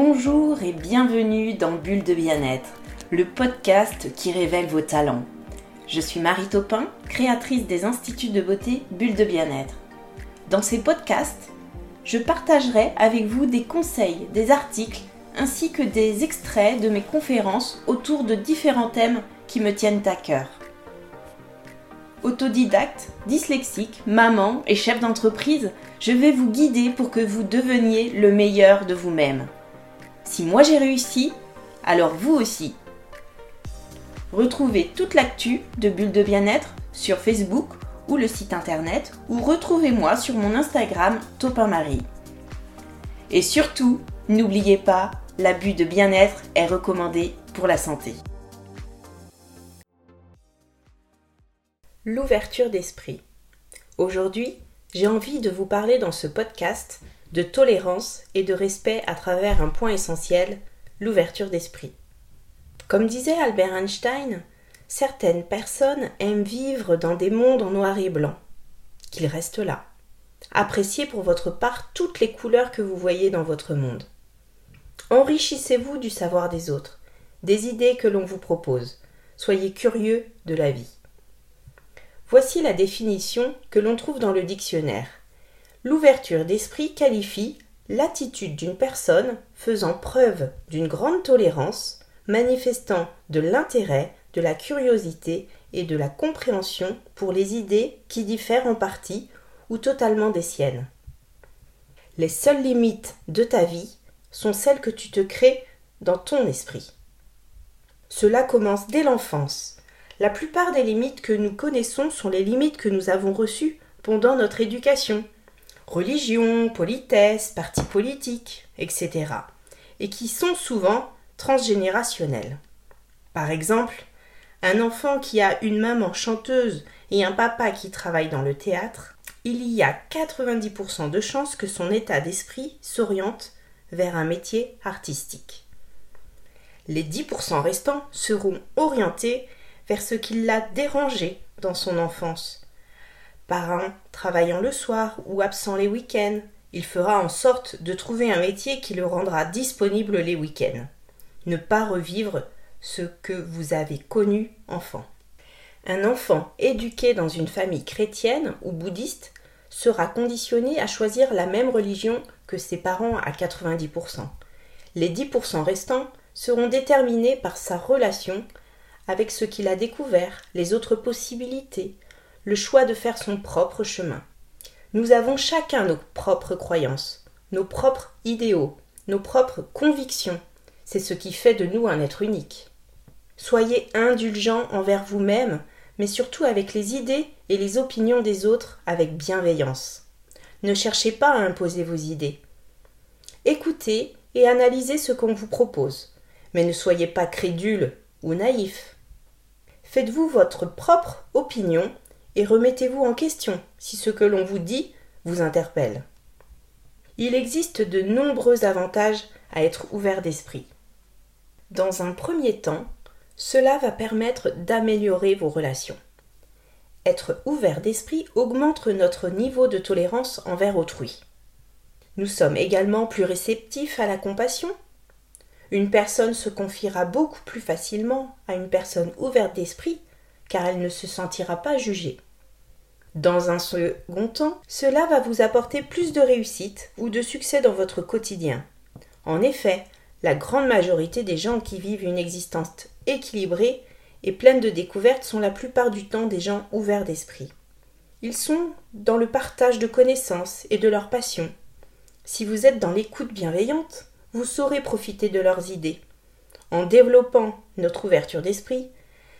Bonjour et bienvenue dans Bulle de bien-être, le podcast qui révèle vos talents. Je suis Marie Taupin, créatrice des instituts de beauté Bulle de bien-être. Dans ces podcasts, je partagerai avec vous des conseils, des articles ainsi que des extraits de mes conférences autour de différents thèmes qui me tiennent à cœur. Autodidacte, dyslexique, maman et chef d'entreprise, je vais vous guider pour que vous deveniez le meilleur de vous-même. Si moi j'ai réussi, alors vous aussi. Retrouvez toute l'actu de Bulle de Bien-être sur Facebook ou le site internet ou retrouvez-moi sur mon Instagram Topin Marie. Et surtout, n'oubliez pas, l'abus de bien-être est recommandé pour la santé. L'ouverture d'esprit. Aujourd'hui, j'ai envie de vous parler dans ce podcast de tolérance et de respect à travers un point essentiel, l'ouverture d'esprit. Comme disait Albert Einstein, certaines personnes aiment vivre dans des mondes en noir et blanc. Qu'ils restent là. Appréciez pour votre part toutes les couleurs que vous voyez dans votre monde. Enrichissez-vous du savoir des autres, des idées que l'on vous propose. Soyez curieux de la vie. Voici la définition que l'on trouve dans le dictionnaire. L'ouverture d'esprit qualifie l'attitude d'une personne faisant preuve d'une grande tolérance, manifestant de l'intérêt, de la curiosité et de la compréhension pour les idées qui diffèrent en partie ou totalement des siennes. Les seules limites de ta vie sont celles que tu te crées dans ton esprit. Cela commence dès l'enfance. La plupart des limites que nous connaissons sont les limites que nous avons reçues pendant notre éducation, religion, politesse, partis politiques, etc. et qui sont souvent transgénérationnels. Par exemple, un enfant qui a une maman chanteuse et un papa qui travaille dans le théâtre, il y a 90% de chances que son état d'esprit s'oriente vers un métier artistique. Les 10% restants seront orientés vers ce qui l'a dérangé dans son enfance, parrain travaillant le soir ou absent les week-ends, il fera en sorte de trouver un métier qui le rendra disponible les week-ends. Ne pas revivre ce que vous avez connu enfant. Un enfant éduqué dans une famille chrétienne ou bouddhiste sera conditionné à choisir la même religion que ses parents à 90%. Les 10% restants seront déterminés par sa relation avec ce qu'il a découvert, les autres possibilités, le choix de faire son propre chemin. Nous avons chacun nos propres croyances, nos propres idéaux, nos propres convictions. C'est ce qui fait de nous un être unique. Soyez indulgents envers vous-même, mais surtout avec les idées et les opinions des autres avec bienveillance. Ne cherchez pas à imposer vos idées. Écoutez et analysez ce qu'on vous propose, mais ne soyez pas crédule ou naïf. Faites-vous votre propre opinion et remettez-vous en question si ce que l'on vous dit vous interpelle. Il existe de nombreux avantages à être ouvert d'esprit. Dans un premier temps, cela va permettre d'améliorer vos relations. Être ouvert d'esprit augmente notre niveau de tolérance envers autrui. Nous sommes également plus réceptifs à la compassion. Une personne se confiera beaucoup plus facilement à une personne ouverte d'esprit car elle ne se sentira pas jugée. Dans un second temps, cela va vous apporter plus de réussite ou de succès dans votre quotidien. En effet, la grande majorité des gens qui vivent une existence équilibrée et pleine de découvertes sont la plupart du temps des gens ouverts d'esprit. Ils sont dans le partage de connaissances et de leurs passions. Si vous êtes dans l'écoute bienveillante, vous saurez profiter de leurs idées. En développant notre ouverture d'esprit,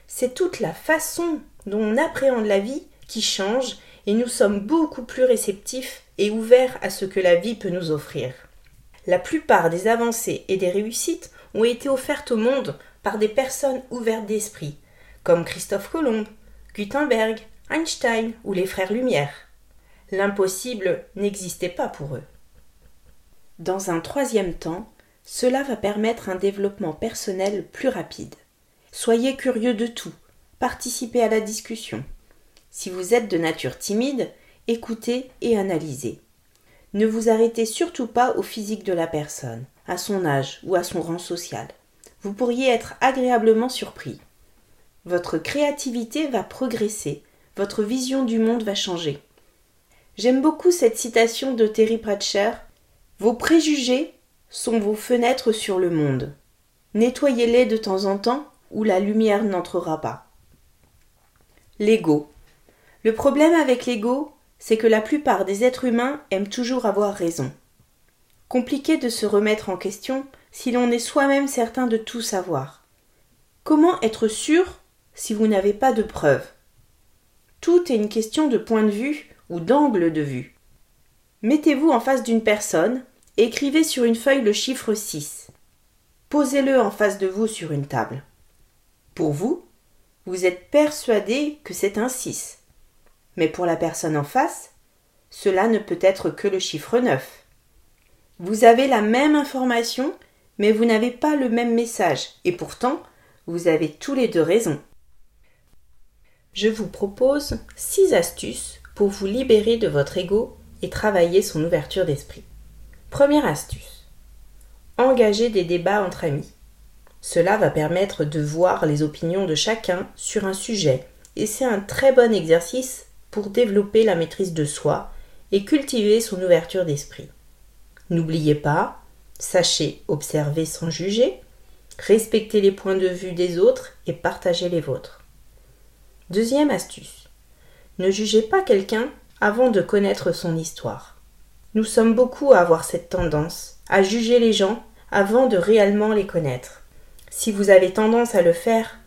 c'est toute la façon dont on appréhende la vie qui change et nous sommes beaucoup plus réceptifs et ouverts à ce que la vie peut nous offrir. La plupart des avancées et des réussites ont été offertes au monde par des personnes ouvertes d'esprit, comme Christophe Colomb, Gutenberg, Einstein ou les frères Lumière. L'impossible n'existait pas pour eux. Dans un troisième temps, cela va permettre un développement personnel plus rapide. Soyez curieux de tout, participez à la discussion, si vous êtes de nature timide, écoutez et analysez. ne vous arrêtez surtout pas au physique de la personne, à son âge ou à son rang social. Vous pourriez être agréablement surpris. Votre créativité va progresser, votre vision du monde va changer. J'aime beaucoup cette citation de Terry Pratchett. Vos préjugés sont vos fenêtres sur le monde. Nettoyez-les de temps en temps ou la lumière n'entrera pas. L'ego. Le problème avec l'ego, c'est que la plupart des êtres humains aiment toujours avoir raison. Compliqué de se remettre en question si l'on est soi-même certain de tout savoir. Comment être sûr si vous n'avez pas de preuves? Tout est une question de point de vue ou d'angle de vue. Mettez-vous en face d'une personne, écrivez sur une feuille le chiffre 6. Posez-le en face de vous sur une table. Pour vous, vous êtes persuadé que c'est un 6. Mais pour la personne en face, cela ne peut être que le chiffre 9. Vous avez la même information, mais vous n'avez pas le même message, et pourtant, vous avez tous les deux raison. Je vous propose six astuces pour vous libérer de votre ego et travailler son ouverture d'esprit. Première astuce. Engager des débats entre amis. Cela va permettre de voir les opinions de chacun sur un sujet et c'est un très bon exercice pour développer la maîtrise de soi et cultiver son ouverture d'esprit. N'oubliez pas, sachez observer sans juger, respecter les points de vue des autres et partager les vôtres. Deuxième astuce. Ne jugez pas quelqu'un avant de connaître son histoire. Nous sommes beaucoup à avoir cette tendance à juger les gens avant de réellement les connaître. Si vous avez tendance à le faire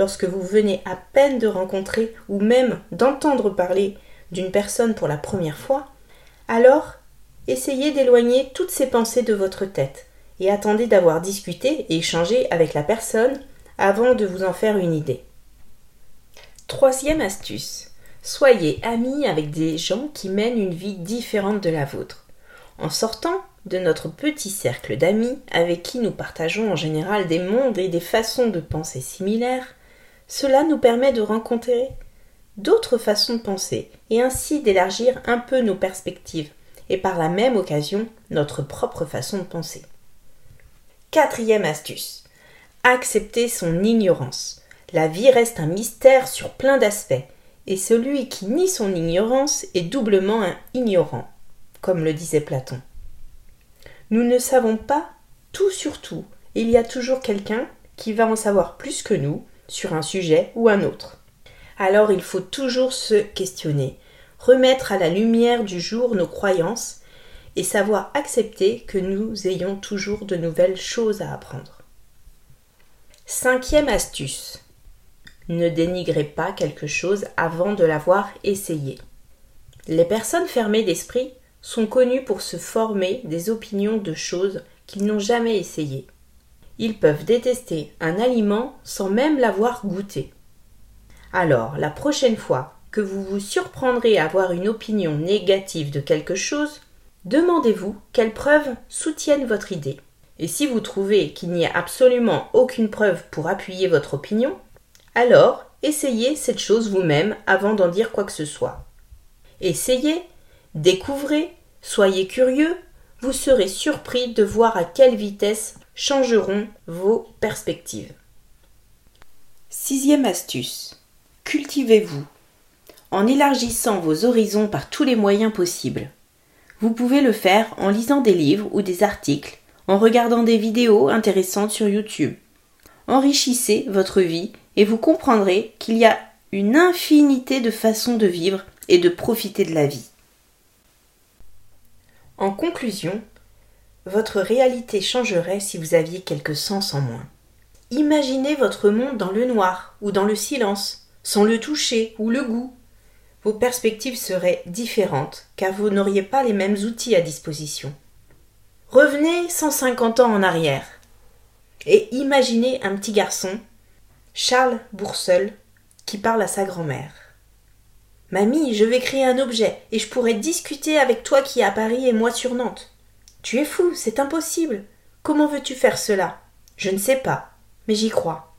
lorsque vous venez à peine de rencontrer ou même d'entendre parler d'une personne pour la première fois, alors essayez d'éloigner toutes ces pensées de votre tête et attendez d'avoir discuté et échangé avec la personne avant de vous en faire une idée. Troisième astuce. Soyez amis avec des gens qui mènent une vie différente de la vôtre. En sortant de notre petit cercle d'amis avec qui nous partageons en général des mondes et des façons de penser similaires, cela nous permet de rencontrer d'autres façons de penser et ainsi d'élargir un peu nos perspectives et par la même occasion notre propre façon de penser. Quatrième astuce. Accepter son ignorance. La vie reste un mystère sur plein d'aspects et celui qui nie son ignorance est doublement un ignorant, comme le disait Platon. Nous ne savons pas tout sur tout. Il y a toujours quelqu'un qui va en savoir plus que nous sur un sujet ou un autre. Alors il faut toujours se questionner, remettre à la lumière du jour nos croyances et savoir accepter que nous ayons toujours de nouvelles choses à apprendre. Cinquième astuce. Ne dénigrez pas quelque chose avant de l'avoir essayé. Les personnes fermées d'esprit sont connues pour se former des opinions de choses qu'ils n'ont jamais essayées. Ils peuvent détester un aliment sans même l'avoir goûté. Alors, la prochaine fois que vous vous surprendrez à avoir une opinion négative de quelque chose, demandez-vous quelles preuves soutiennent votre idée. Et si vous trouvez qu'il n'y a absolument aucune preuve pour appuyer votre opinion, alors, essayez cette chose vous-même avant d'en dire quoi que ce soit. Essayez, découvrez, soyez curieux, vous serez surpris de voir à quelle vitesse changeront vos perspectives. Sixième astuce. Cultivez-vous. En élargissant vos horizons par tous les moyens possibles. Vous pouvez le faire en lisant des livres ou des articles, en regardant des vidéos intéressantes sur YouTube. Enrichissez votre vie et vous comprendrez qu'il y a une infinité de façons de vivre et de profiter de la vie. En conclusion, votre réalité changerait si vous aviez quelques sens en moins. Imaginez votre monde dans le noir ou dans le silence, sans le toucher ou le goût. Vos perspectives seraient différentes car vous n'auriez pas les mêmes outils à disposition. Revenez 150 ans en arrière et imaginez un petit garçon Charles Bourseul, qui parle à sa grand-mère. Mamie, je vais créer un objet, et je pourrai discuter avec toi qui es à Paris et moi sur Nantes. Tu es fou, c'est impossible. Comment veux-tu faire cela? Je ne sais pas, mais j'y crois.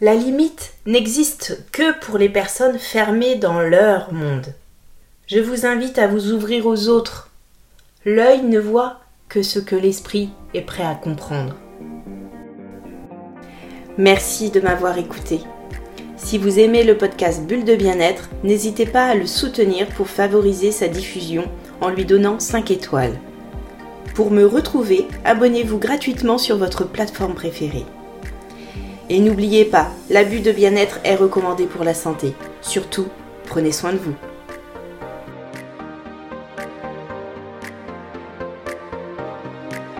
La limite n'existe que pour les personnes fermées dans leur monde. Je vous invite à vous ouvrir aux autres. L'œil ne voit que ce que l'esprit est prêt à comprendre. Merci de m'avoir écouté. Si vous aimez le podcast Bulle de bien-être, n'hésitez pas à le soutenir pour favoriser sa diffusion en lui donnant 5 étoiles. Pour me retrouver, abonnez-vous gratuitement sur votre plateforme préférée. Et n'oubliez pas, l'abus de bien-être est recommandé pour la santé. Surtout, prenez soin de vous.